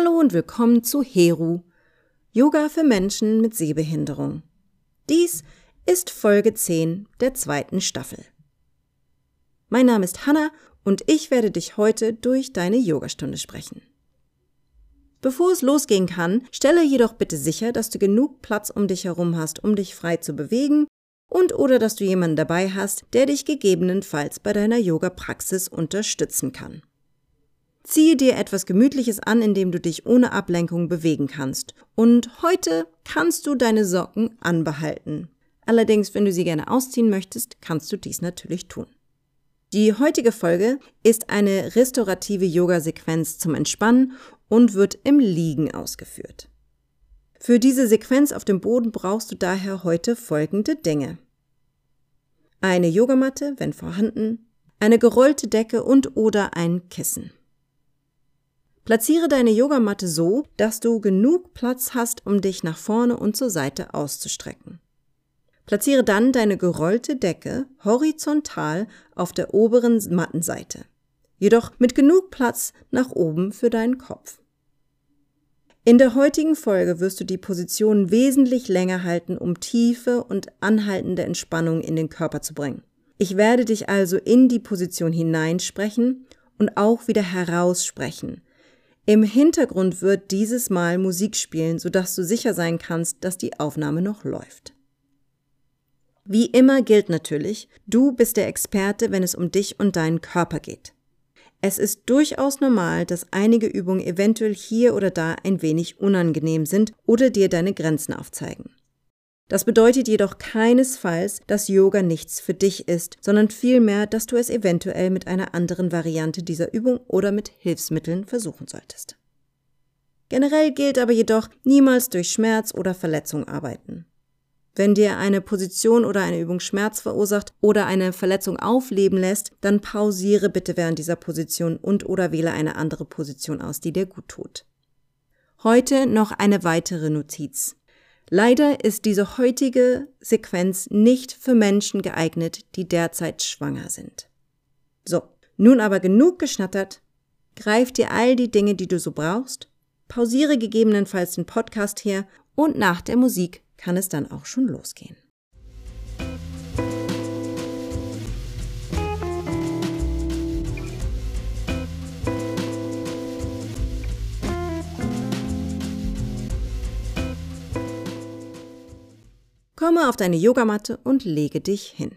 Hallo und willkommen zu Heru, Yoga für Menschen mit Sehbehinderung. Dies ist Folge 10 der zweiten Staffel. Mein Name ist Hanna und ich werde dich heute durch deine Yogastunde sprechen. Bevor es losgehen kann, stelle jedoch bitte sicher, dass du genug Platz um dich herum hast, um dich frei zu bewegen und oder dass du jemanden dabei hast, der dich gegebenenfalls bei deiner Yoga-Praxis unterstützen kann. Ziehe dir etwas Gemütliches an, in dem du dich ohne Ablenkung bewegen kannst. Und heute kannst du deine Socken anbehalten. Allerdings, wenn du sie gerne ausziehen möchtest, kannst du dies natürlich tun. Die heutige Folge ist eine restaurative Yoga-Sequenz zum Entspannen und wird im Liegen ausgeführt. Für diese Sequenz auf dem Boden brauchst du daher heute folgende Dinge. Eine Yogamatte, wenn vorhanden, eine gerollte Decke und oder ein Kissen. Platziere deine Yogamatte so, dass du genug Platz hast, um dich nach vorne und zur Seite auszustrecken. Platziere dann deine gerollte Decke horizontal auf der oberen Mattenseite, jedoch mit genug Platz nach oben für deinen Kopf. In der heutigen Folge wirst du die Position wesentlich länger halten, um tiefe und anhaltende Entspannung in den Körper zu bringen. Ich werde dich also in die Position hineinsprechen und auch wieder heraussprechen, im Hintergrund wird dieses Mal Musik spielen, sodass du sicher sein kannst, dass die Aufnahme noch läuft. Wie immer gilt natürlich, du bist der Experte, wenn es um dich und deinen Körper geht. Es ist durchaus normal, dass einige Übungen eventuell hier oder da ein wenig unangenehm sind oder dir deine Grenzen aufzeigen. Das bedeutet jedoch keinesfalls, dass Yoga nichts für dich ist, sondern vielmehr, dass du es eventuell mit einer anderen Variante dieser Übung oder mit Hilfsmitteln versuchen solltest. Generell gilt aber jedoch, niemals durch Schmerz oder Verletzung arbeiten. Wenn dir eine Position oder eine Übung Schmerz verursacht oder eine Verletzung aufleben lässt, dann pausiere bitte während dieser Position und oder wähle eine andere Position aus, die dir gut tut. Heute noch eine weitere Notiz. Leider ist diese heutige Sequenz nicht für Menschen geeignet, die derzeit schwanger sind. So, nun aber genug geschnattert. Greif dir all die Dinge, die du so brauchst, pausiere gegebenenfalls den Podcast her und nach der Musik kann es dann auch schon losgehen. Komme auf deine Yogamatte und lege dich hin.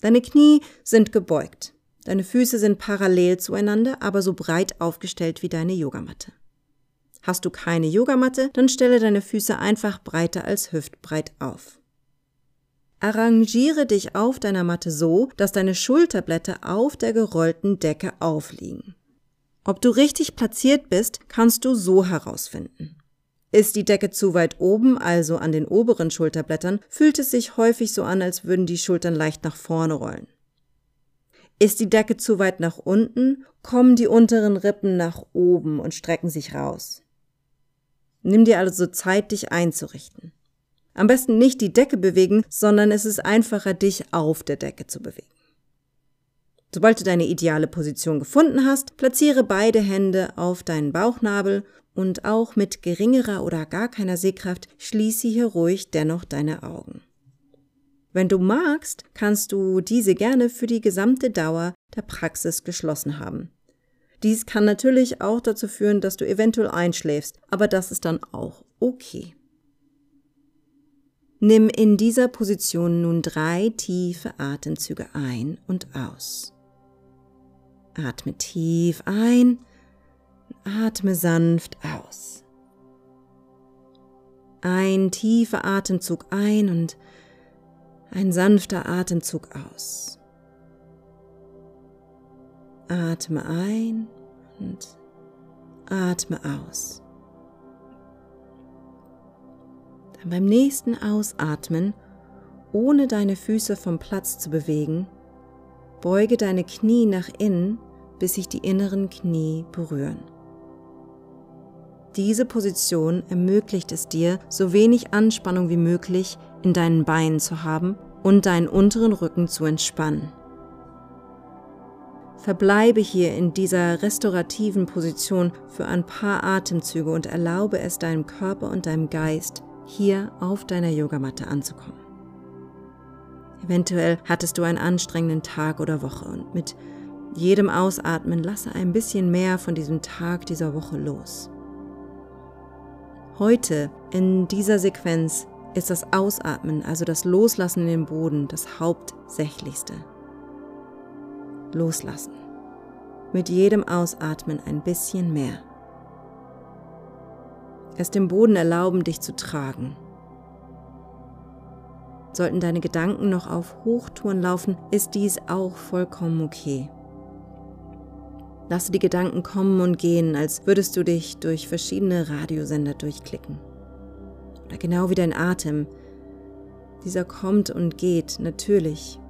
Deine Knie sind gebeugt. Deine Füße sind parallel zueinander, aber so breit aufgestellt wie deine Yogamatte. Hast du keine Yogamatte, dann stelle deine Füße einfach breiter als hüftbreit auf. Arrangiere dich auf deiner Matte so, dass deine Schulterblätter auf der gerollten Decke aufliegen. Ob du richtig platziert bist, kannst du so herausfinden. Ist die Decke zu weit oben, also an den oberen Schulterblättern, fühlt es sich häufig so an, als würden die Schultern leicht nach vorne rollen. Ist die Decke zu weit nach unten, kommen die unteren Rippen nach oben und strecken sich raus. Nimm dir also Zeit, dich einzurichten. Am besten nicht die Decke bewegen, sondern es ist einfacher, dich auf der Decke zu bewegen. Sobald du deine ideale Position gefunden hast, platziere beide Hände auf deinen Bauchnabel und auch mit geringerer oder gar keiner Sehkraft schließe hier ruhig dennoch deine Augen. Wenn du magst, kannst du diese gerne für die gesamte Dauer der Praxis geschlossen haben. Dies kann natürlich auch dazu führen, dass du eventuell einschläfst, aber das ist dann auch okay. Nimm in dieser Position nun drei tiefe Atemzüge ein und aus. Atme tief ein, atme sanft aus. Ein tiefer Atemzug ein und ein sanfter Atemzug aus. Atme ein und atme aus. Dann beim nächsten Ausatmen, ohne deine Füße vom Platz zu bewegen, Beuge deine Knie nach innen, bis sich die inneren Knie berühren. Diese Position ermöglicht es dir, so wenig Anspannung wie möglich in deinen Beinen zu haben und deinen unteren Rücken zu entspannen. Verbleibe hier in dieser restaurativen Position für ein paar Atemzüge und erlaube es deinem Körper und deinem Geist, hier auf deiner Yogamatte anzukommen. Eventuell hattest du einen anstrengenden Tag oder Woche und mit jedem Ausatmen lasse ein bisschen mehr von diesem Tag, dieser Woche los. Heute, in dieser Sequenz, ist das Ausatmen, also das Loslassen in den Boden, das Hauptsächlichste. Loslassen. Mit jedem Ausatmen ein bisschen mehr. Es dem Boden erlauben, dich zu tragen. Sollten deine Gedanken noch auf Hochtouren laufen, ist dies auch vollkommen okay. Lasse die Gedanken kommen und gehen, als würdest du dich durch verschiedene Radiosender durchklicken. Oder genau wie dein Atem. Dieser kommt und geht natürlich,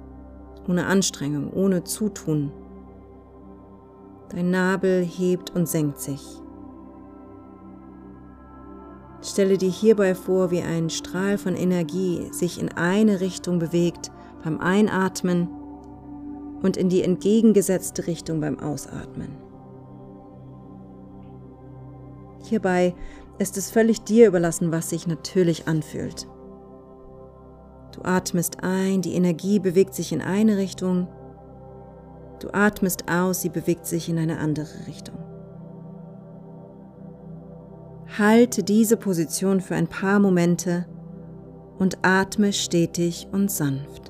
ohne Anstrengung, ohne Zutun. Dein Nabel hebt und senkt sich. Stelle dir hierbei vor, wie ein Strahl von Energie sich in eine Richtung bewegt beim Einatmen und in die entgegengesetzte Richtung beim Ausatmen. Hierbei ist es völlig dir überlassen, was sich natürlich anfühlt. Du atmest ein, die Energie bewegt sich in eine Richtung, du atmest aus, sie bewegt sich in eine andere Richtung. Halte diese Position für ein paar Momente und atme stetig und sanft.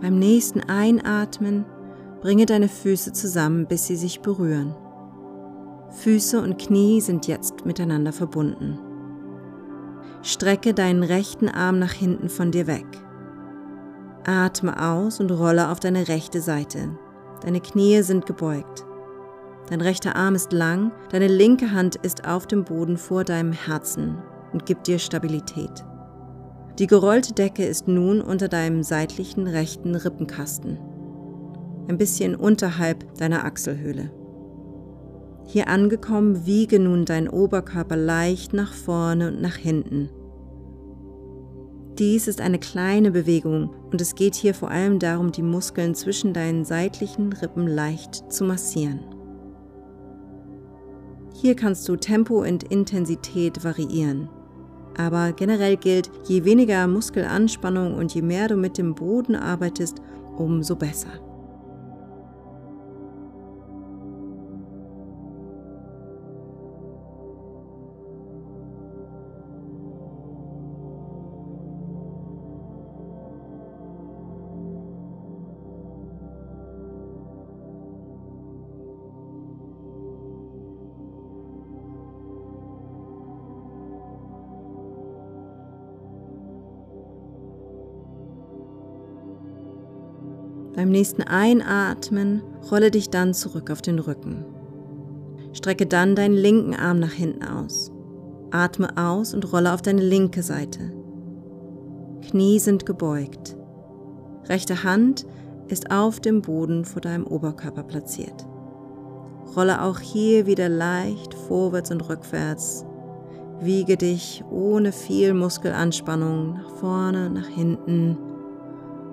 Beim nächsten Einatmen bringe deine Füße zusammen, bis sie sich berühren. Füße und Knie sind jetzt miteinander verbunden. Strecke deinen rechten Arm nach hinten von dir weg. Atme aus und rolle auf deine rechte Seite. Deine Knie sind gebeugt. Dein rechter Arm ist lang, deine linke Hand ist auf dem Boden vor deinem Herzen und gibt dir Stabilität. Die gerollte Decke ist nun unter deinem seitlichen rechten Rippenkasten, ein bisschen unterhalb deiner Achselhöhle. Hier angekommen, wiege nun dein Oberkörper leicht nach vorne und nach hinten. Dies ist eine kleine Bewegung und es geht hier vor allem darum, die Muskeln zwischen deinen seitlichen Rippen leicht zu massieren. Hier kannst du Tempo und Intensität variieren. Aber generell gilt, je weniger Muskelanspannung und je mehr du mit dem Boden arbeitest, umso besser. Nächsten Einatmen rolle dich dann zurück auf den Rücken. Strecke dann deinen linken Arm nach hinten aus. Atme aus und rolle auf deine linke Seite. Knie sind gebeugt. Rechte Hand ist auf dem Boden vor deinem Oberkörper platziert. Rolle auch hier wieder leicht vorwärts und rückwärts. Wiege dich ohne viel Muskelanspannung nach vorne, nach hinten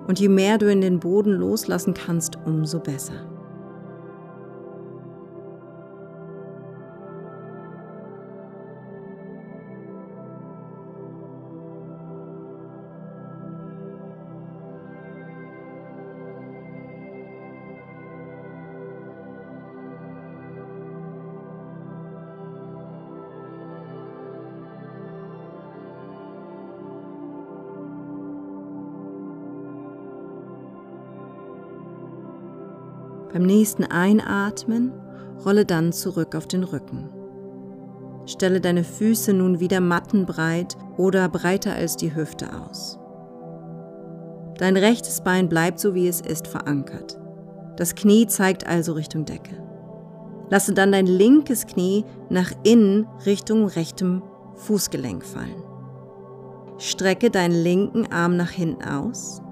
und je mehr du in den Boden loslassen kannst, umso besser. Beim nächsten Einatmen rolle dann zurück auf den Rücken. Stelle deine Füße nun wieder mattenbreit oder breiter als die Hüfte aus. Dein rechtes Bein bleibt so wie es ist verankert. Das Knie zeigt also Richtung Decke. Lasse dann dein linkes Knie nach innen Richtung rechtem Fußgelenk fallen. Strecke deinen linken Arm nach hinten aus.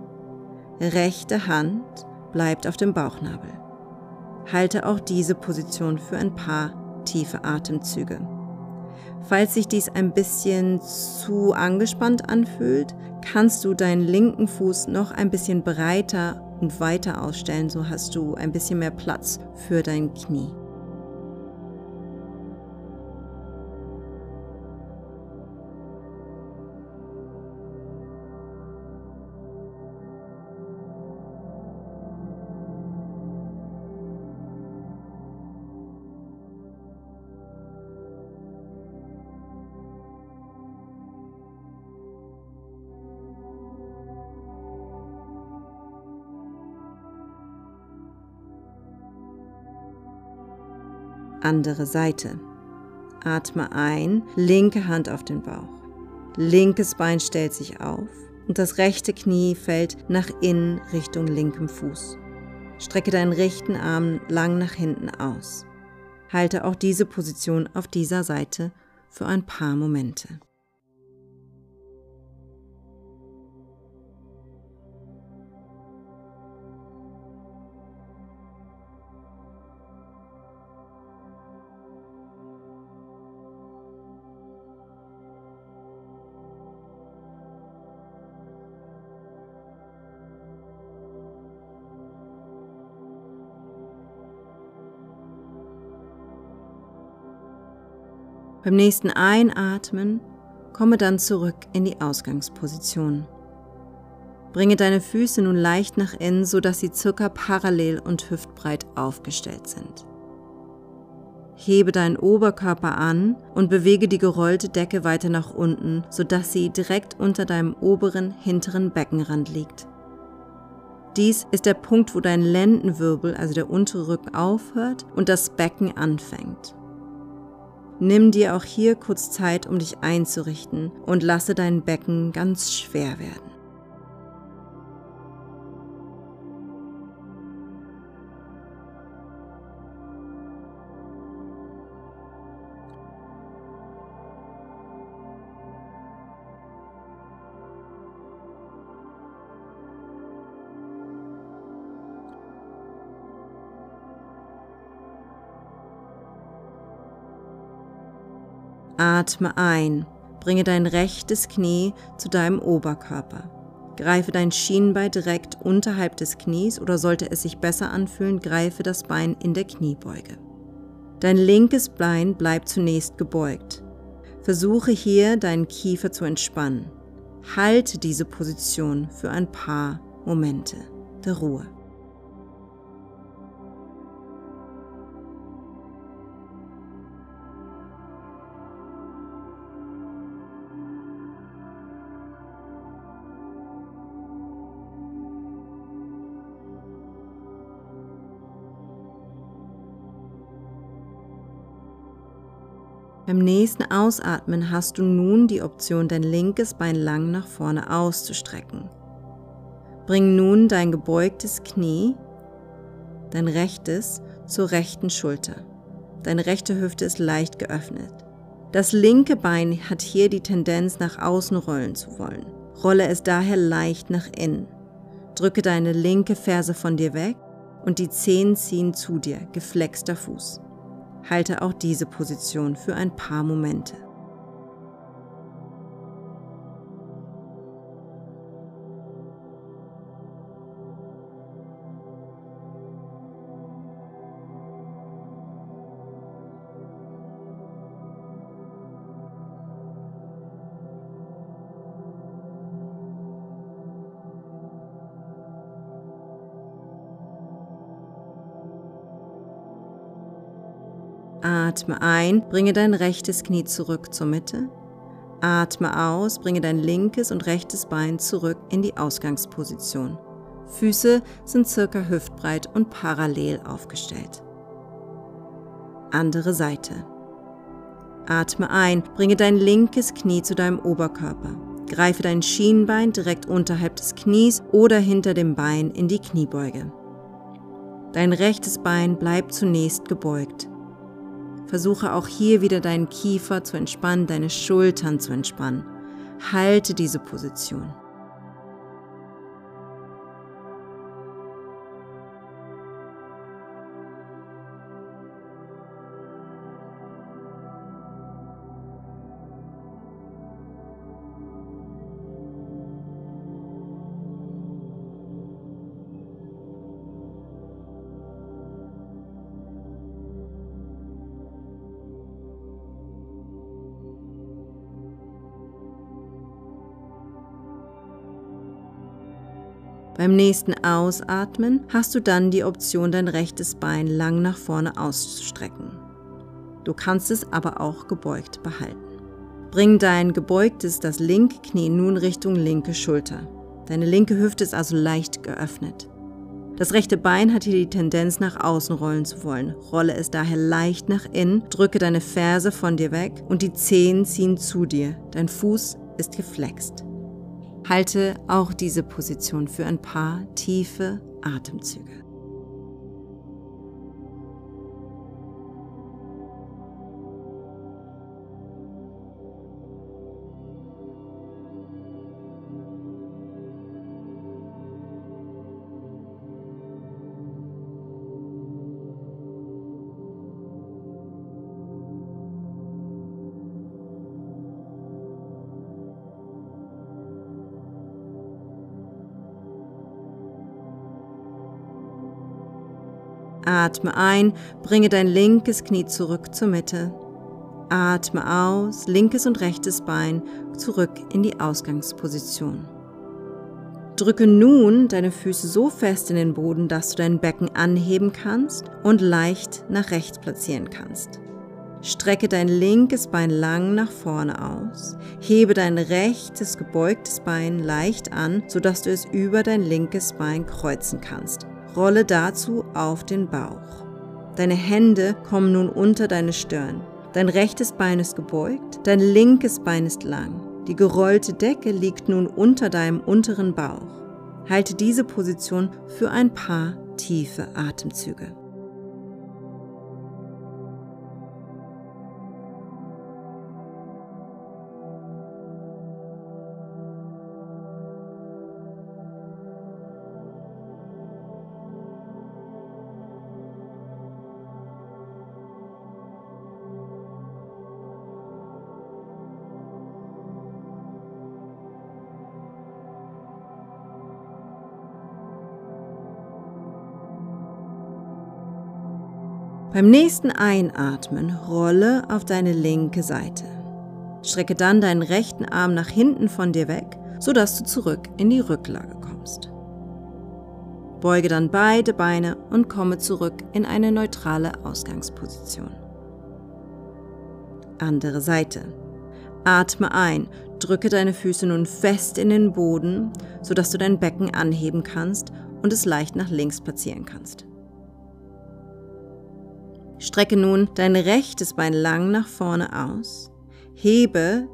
Rechte Hand bleibt auf dem Bauchnabel. Halte auch diese Position für ein paar tiefe Atemzüge. Falls sich dies ein bisschen zu angespannt anfühlt, kannst du deinen linken Fuß noch ein bisschen breiter und weiter ausstellen, so hast du ein bisschen mehr Platz für dein Knie. Andere Seite. Atme ein, linke Hand auf den Bauch. Linkes Bein stellt sich auf und das rechte Knie fällt nach innen Richtung linkem Fuß. Strecke deinen rechten Arm lang nach hinten aus. Halte auch diese Position auf dieser Seite für ein paar Momente. Beim nächsten Einatmen komme dann zurück in die Ausgangsposition. Bringe deine Füße nun leicht nach innen, sodass sie circa parallel und hüftbreit aufgestellt sind. Hebe deinen Oberkörper an und bewege die gerollte Decke weiter nach unten, sodass sie direkt unter deinem oberen hinteren Beckenrand liegt. Dies ist der Punkt, wo dein Lendenwirbel, also der untere Rücken, aufhört und das Becken anfängt. Nimm dir auch hier kurz Zeit, um dich einzurichten und lasse dein Becken ganz schwer werden. Atme ein. Bringe dein rechtes Knie zu deinem Oberkörper. Greife dein Schienbein direkt unterhalb des Knies oder sollte es sich besser anfühlen, greife das Bein in der Kniebeuge. Dein linkes Bein bleibt zunächst gebeugt. Versuche hier deinen Kiefer zu entspannen. Halte diese Position für ein paar Momente der Ruhe. Beim nächsten Ausatmen hast du nun die Option, dein linkes Bein lang nach vorne auszustrecken. Bring nun dein gebeugtes Knie, dein rechtes, zur rechten Schulter. Deine rechte Hüfte ist leicht geöffnet. Das linke Bein hat hier die Tendenz, nach außen rollen zu wollen. Rolle es daher leicht nach innen. Drücke deine linke Ferse von dir weg und die Zehen ziehen zu dir, geflexter Fuß. Halte auch diese Position für ein paar Momente. Atme ein, bringe dein rechtes Knie zurück zur Mitte. Atme aus, bringe dein linkes und rechtes Bein zurück in die Ausgangsposition. Füße sind circa hüftbreit und parallel aufgestellt. Andere Seite. Atme ein, bringe dein linkes Knie zu deinem Oberkörper. Greife dein Schienbein direkt unterhalb des Knies oder hinter dem Bein in die Kniebeuge. Dein rechtes Bein bleibt zunächst gebeugt. Versuche auch hier wieder deinen Kiefer zu entspannen, deine Schultern zu entspannen. Halte diese Position. Beim nächsten Ausatmen hast du dann die Option, dein rechtes Bein lang nach vorne auszustrecken. Du kannst es aber auch gebeugt behalten. Bring dein gebeugtes, das linke Knie nun Richtung linke Schulter. Deine linke Hüfte ist also leicht geöffnet. Das rechte Bein hat hier die Tendenz, nach außen rollen zu wollen. Rolle es daher leicht nach innen, drücke deine Ferse von dir weg und die Zehen ziehen zu dir. Dein Fuß ist geflext. Halte auch diese Position für ein paar tiefe Atemzüge. Atme ein, bringe dein linkes Knie zurück zur Mitte. Atme aus, linkes und rechtes Bein zurück in die Ausgangsposition. Drücke nun deine Füße so fest in den Boden, dass du dein Becken anheben kannst und leicht nach rechts platzieren kannst. Strecke dein linkes Bein lang nach vorne aus. Hebe dein rechtes gebeugtes Bein leicht an, sodass du es über dein linkes Bein kreuzen kannst. Rolle dazu auf den Bauch. Deine Hände kommen nun unter deine Stirn. Dein rechtes Bein ist gebeugt, dein linkes Bein ist lang. Die gerollte Decke liegt nun unter deinem unteren Bauch. Halte diese Position für ein paar tiefe Atemzüge. Beim nächsten Einatmen rolle auf deine linke Seite. Strecke dann deinen rechten Arm nach hinten von dir weg, sodass du zurück in die Rücklage kommst. Beuge dann beide Beine und komme zurück in eine neutrale Ausgangsposition. Andere Seite. Atme ein, drücke deine Füße nun fest in den Boden, sodass du dein Becken anheben kannst und es leicht nach links platzieren kannst. Strecke nun dein rechtes Bein lang nach vorne aus. Hebe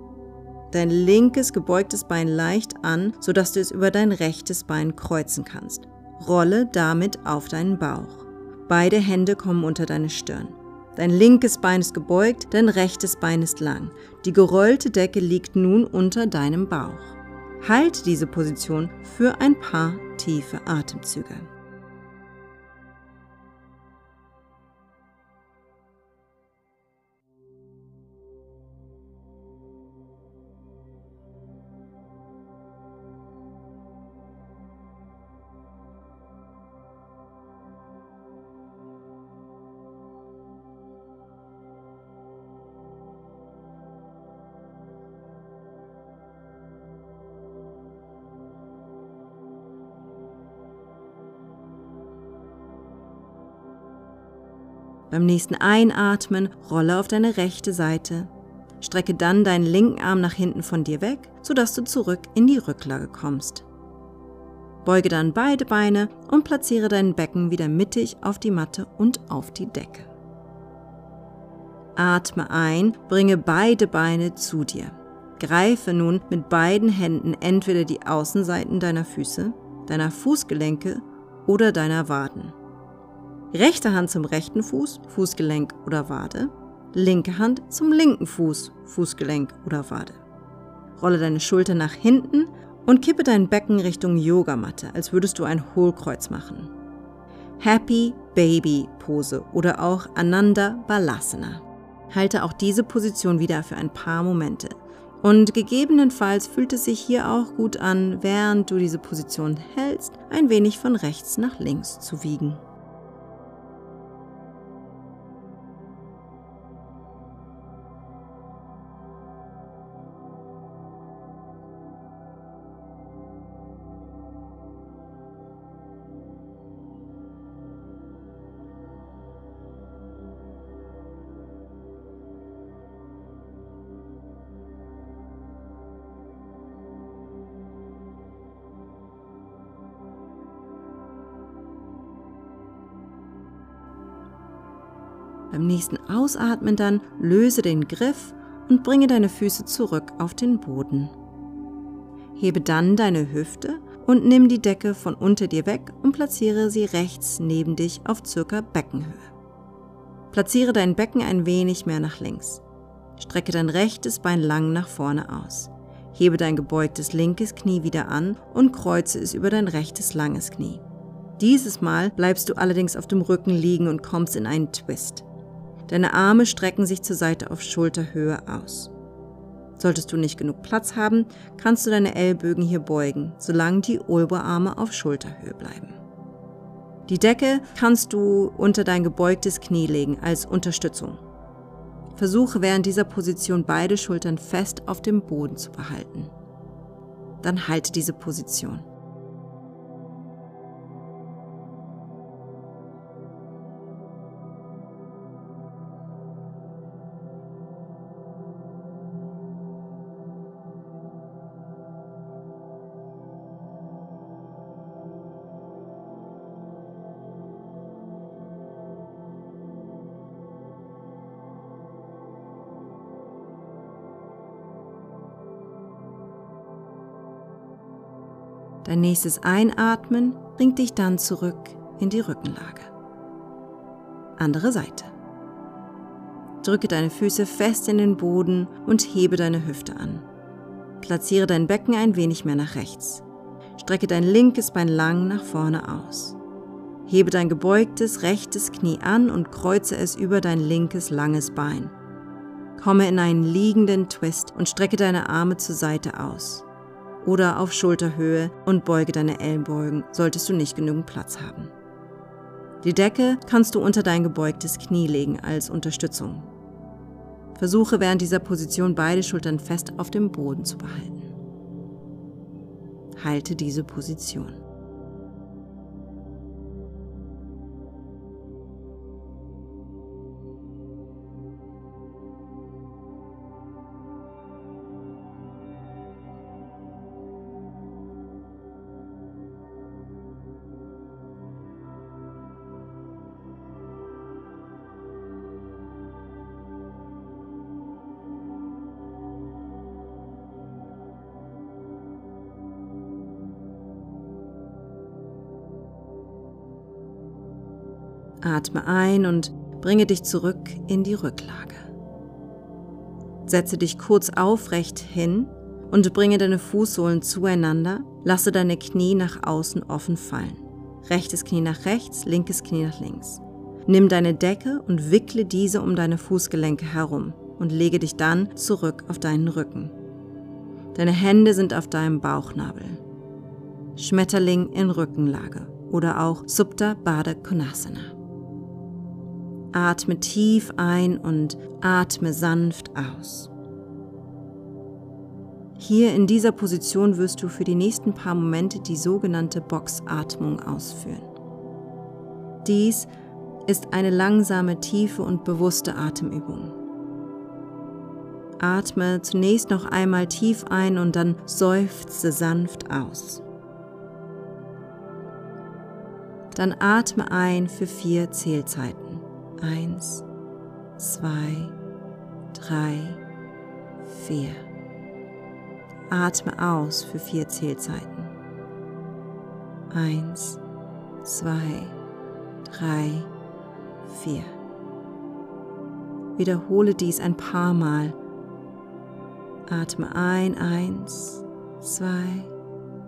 dein linkes gebeugtes Bein leicht an, sodass du es über dein rechtes Bein kreuzen kannst. Rolle damit auf deinen Bauch. Beide Hände kommen unter deine Stirn. Dein linkes Bein ist gebeugt, dein rechtes Bein ist lang. Die gerollte Decke liegt nun unter deinem Bauch. Halt diese Position für ein paar tiefe Atemzüge. Beim nächsten Einatmen rolle auf deine rechte Seite. Strecke dann deinen linken Arm nach hinten von dir weg, sodass du zurück in die Rücklage kommst. Beuge dann beide Beine und platziere dein Becken wieder mittig auf die Matte und auf die Decke. Atme ein, bringe beide Beine zu dir. Greife nun mit beiden Händen entweder die Außenseiten deiner Füße, deiner Fußgelenke oder deiner Waden. Rechte Hand zum rechten Fuß, Fußgelenk oder Wade. Linke Hand zum linken Fuß, Fußgelenk oder Wade. Rolle deine Schulter nach hinten und kippe dein Becken Richtung Yogamatte, als würdest du ein Hohlkreuz machen. Happy Baby Pose oder auch Ananda Balasana. Halte auch diese Position wieder für ein paar Momente. Und gegebenenfalls fühlt es sich hier auch gut an, während du diese Position hältst, ein wenig von rechts nach links zu wiegen. Nächsten Ausatmen dann löse den Griff und bringe deine Füße zurück auf den Boden. Hebe dann deine Hüfte und nimm die Decke von unter dir weg und platziere sie rechts neben dich auf circa Beckenhöhe. Platziere dein Becken ein wenig mehr nach links. Strecke dein rechtes Bein lang nach vorne aus. Hebe dein gebeugtes linkes Knie wieder an und kreuze es über dein rechtes langes Knie. Dieses Mal bleibst du allerdings auf dem Rücken liegen und kommst in einen Twist. Deine Arme strecken sich zur Seite auf Schulterhöhe aus. Solltest du nicht genug Platz haben, kannst du deine Ellbögen hier beugen, solange die Oberarme auf Schulterhöhe bleiben. Die Decke kannst du unter dein gebeugtes Knie legen als Unterstützung. Versuche während dieser Position beide Schultern fest auf dem Boden zu behalten. Dann halte diese Position. Dein nächstes Einatmen bringt dich dann zurück in die Rückenlage. Andere Seite. Drücke deine Füße fest in den Boden und hebe deine Hüfte an. Platziere dein Becken ein wenig mehr nach rechts. Strecke dein linkes Bein lang nach vorne aus. Hebe dein gebeugtes rechtes Knie an und kreuze es über dein linkes langes Bein. Komme in einen liegenden Twist und strecke deine Arme zur Seite aus oder auf Schulterhöhe und beuge deine Ellenbeugen, solltest du nicht genügend Platz haben. Die Decke kannst du unter dein gebeugtes Knie legen als Unterstützung. Versuche während dieser Position beide Schultern fest auf dem Boden zu behalten. Halte diese Position. Atme ein und bringe dich zurück in die Rücklage. Setze dich kurz aufrecht hin und bringe deine Fußsohlen zueinander. Lasse deine Knie nach außen offen fallen. Rechtes Knie nach rechts, linkes Knie nach links. Nimm deine Decke und wickle diese um deine Fußgelenke herum und lege dich dann zurück auf deinen Rücken. Deine Hände sind auf deinem Bauchnabel. Schmetterling in Rückenlage oder auch Subta Baddha Konasana. Atme tief ein und atme sanft aus. Hier in dieser Position wirst du für die nächsten paar Momente die sogenannte Boxatmung ausführen. Dies ist eine langsame, tiefe und bewusste Atemübung. Atme zunächst noch einmal tief ein und dann seufze sanft aus. Dann atme ein für vier Zählzeiten. Eins, zwei, drei, vier. Atme aus für vier Zählzeiten. Eins, zwei, drei, vier. Wiederhole dies ein paar Mal. Atme ein, eins, zwei,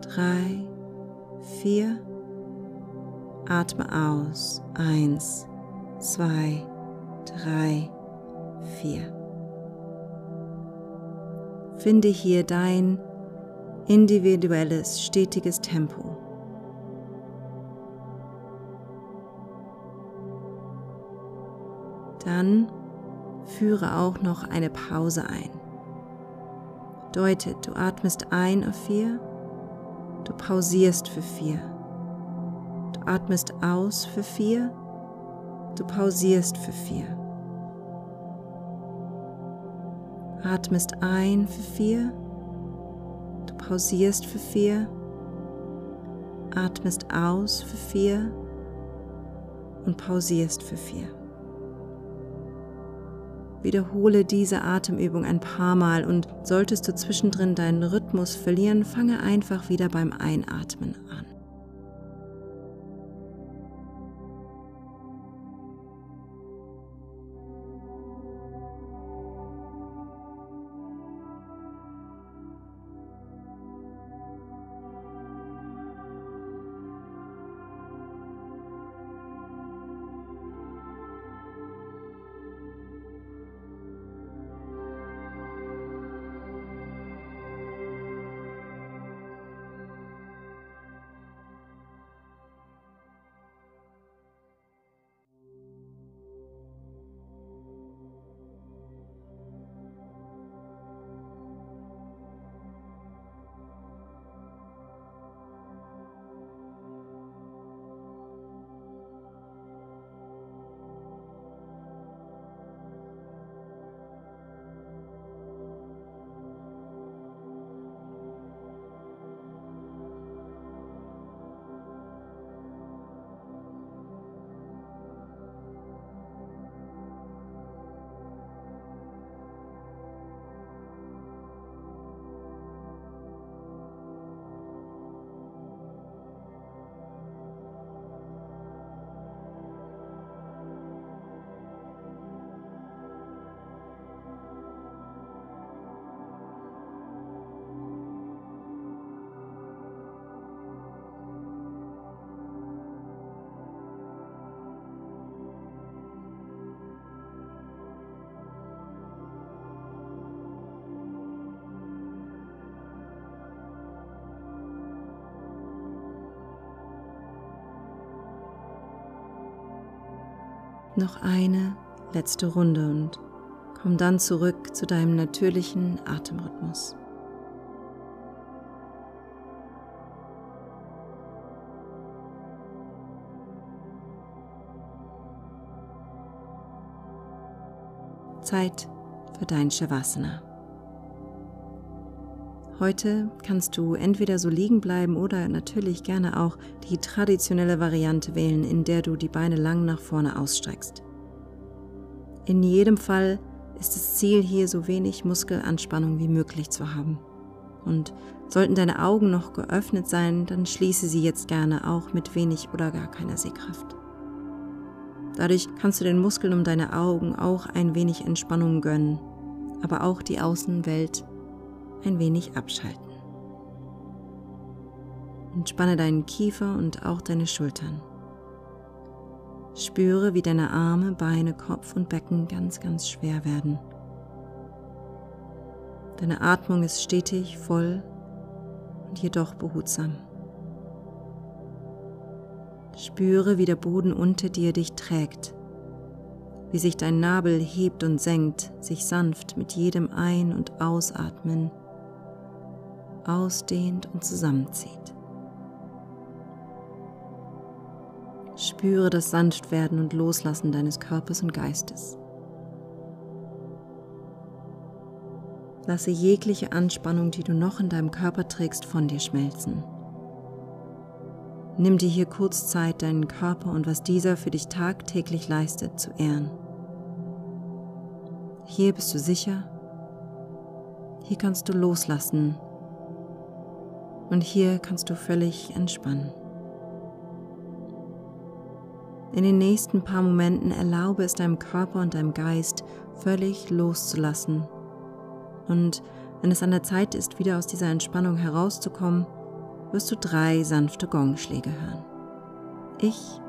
drei, vier. Atme aus, eins, zwei, drei, vier. Finde hier dein individuelles, stetiges Tempo. Dann führe auch noch eine Pause ein. Bedeutet, du atmest ein auf vier, du pausierst für vier. Du atmest aus für vier, du pausierst für vier. Atmest ein für vier, du pausierst für vier, atmest aus für vier und pausierst für vier. Wiederhole diese Atemübung ein paar Mal und solltest du zwischendrin deinen Rhythmus verlieren, fange einfach wieder beim Einatmen an. Noch eine letzte Runde und komm dann zurück zu deinem natürlichen Atemrhythmus. Zeit für dein Shavasana. Heute kannst du entweder so liegen bleiben oder natürlich gerne auch die traditionelle Variante wählen, in der du die Beine lang nach vorne ausstreckst. In jedem Fall ist das Ziel hier so wenig Muskelanspannung wie möglich zu haben. Und sollten deine Augen noch geöffnet sein, dann schließe sie jetzt gerne auch mit wenig oder gar keiner Sehkraft. Dadurch kannst du den Muskeln um deine Augen auch ein wenig Entspannung gönnen, aber auch die Außenwelt ein wenig abschalten. Entspanne deinen Kiefer und auch deine Schultern. Spüre, wie deine Arme, Beine, Kopf und Becken ganz, ganz schwer werden. Deine Atmung ist stetig, voll und jedoch behutsam. Spüre, wie der Boden unter dir dich trägt, wie sich dein Nabel hebt und senkt, sich sanft mit jedem Ein- und Ausatmen ausdehnt und zusammenzieht. Spüre das Sanftwerden und Loslassen deines Körpers und Geistes. Lasse jegliche Anspannung, die du noch in deinem Körper trägst, von dir schmelzen. Nimm dir hier kurz Zeit, deinen Körper und was dieser für dich tagtäglich leistet, zu ehren. Hier bist du sicher. Hier kannst du loslassen. Und hier kannst du völlig entspannen. In den nächsten paar Momenten erlaube es deinem Körper und deinem Geist völlig loszulassen. Und wenn es an der Zeit ist, wieder aus dieser Entspannung herauszukommen, wirst du drei sanfte Gongschläge hören. Ich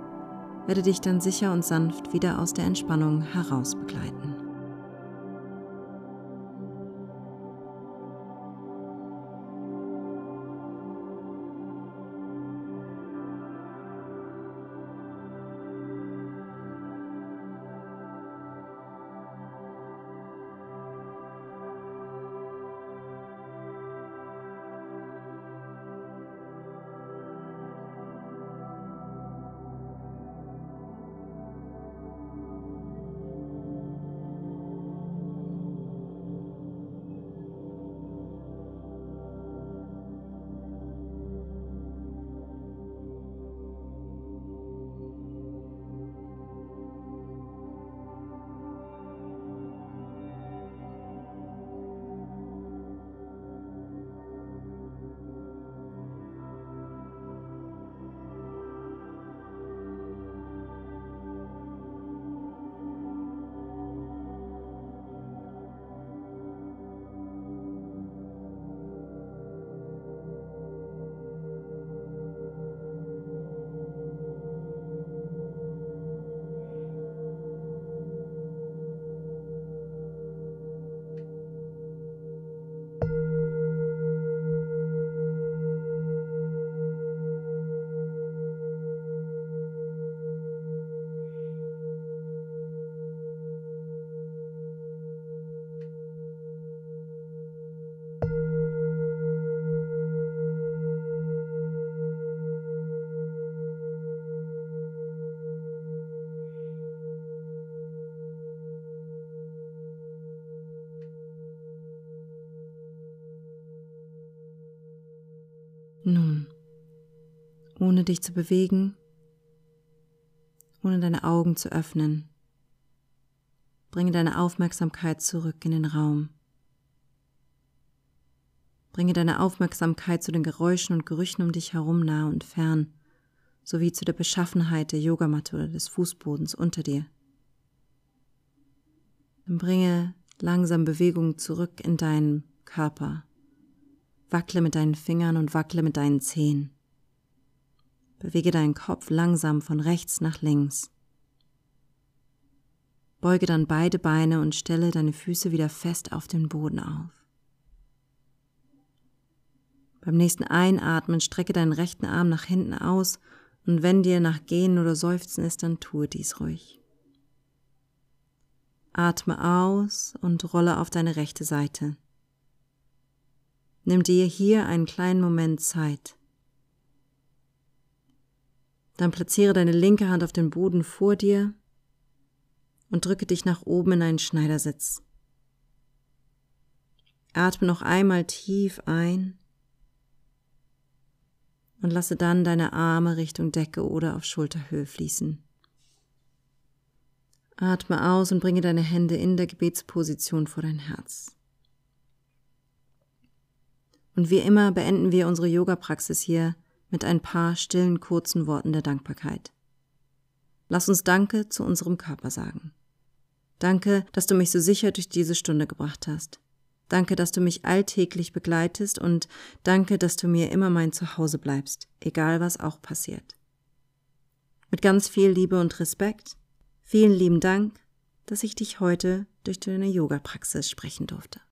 werde dich dann sicher und sanft wieder aus der Entspannung heraus begleiten. Nun, ohne dich zu bewegen, ohne deine Augen zu öffnen, bringe deine Aufmerksamkeit zurück in den Raum. Bringe deine Aufmerksamkeit zu den Geräuschen und Gerüchen um dich herum nah und fern, sowie zu der Beschaffenheit der Yogamatte oder des Fußbodens unter dir. Dann bringe langsam Bewegung zurück in deinen Körper. Wackle mit deinen Fingern und wackle mit deinen Zehen. Bewege deinen Kopf langsam von rechts nach links. Beuge dann beide Beine und stelle deine Füße wieder fest auf den Boden auf. Beim nächsten Einatmen strecke deinen rechten Arm nach hinten aus und wenn dir nach Gehen oder Seufzen ist, dann tue dies ruhig. Atme aus und rolle auf deine rechte Seite. Nimm dir hier einen kleinen Moment Zeit. Dann platziere deine linke Hand auf den Boden vor dir und drücke dich nach oben in einen Schneidersitz. Atme noch einmal tief ein und lasse dann deine Arme Richtung Decke oder auf Schulterhöhe fließen. Atme aus und bringe deine Hände in der Gebetsposition vor dein Herz. Und wie immer beenden wir unsere Yoga-Praxis hier mit ein paar stillen, kurzen Worten der Dankbarkeit. Lass uns Danke zu unserem Körper sagen. Danke, dass du mich so sicher durch diese Stunde gebracht hast. Danke, dass du mich alltäglich begleitest und danke, dass du mir immer mein Zuhause bleibst, egal was auch passiert. Mit ganz viel Liebe und Respekt, vielen lieben Dank, dass ich dich heute durch deine Yoga-Praxis sprechen durfte.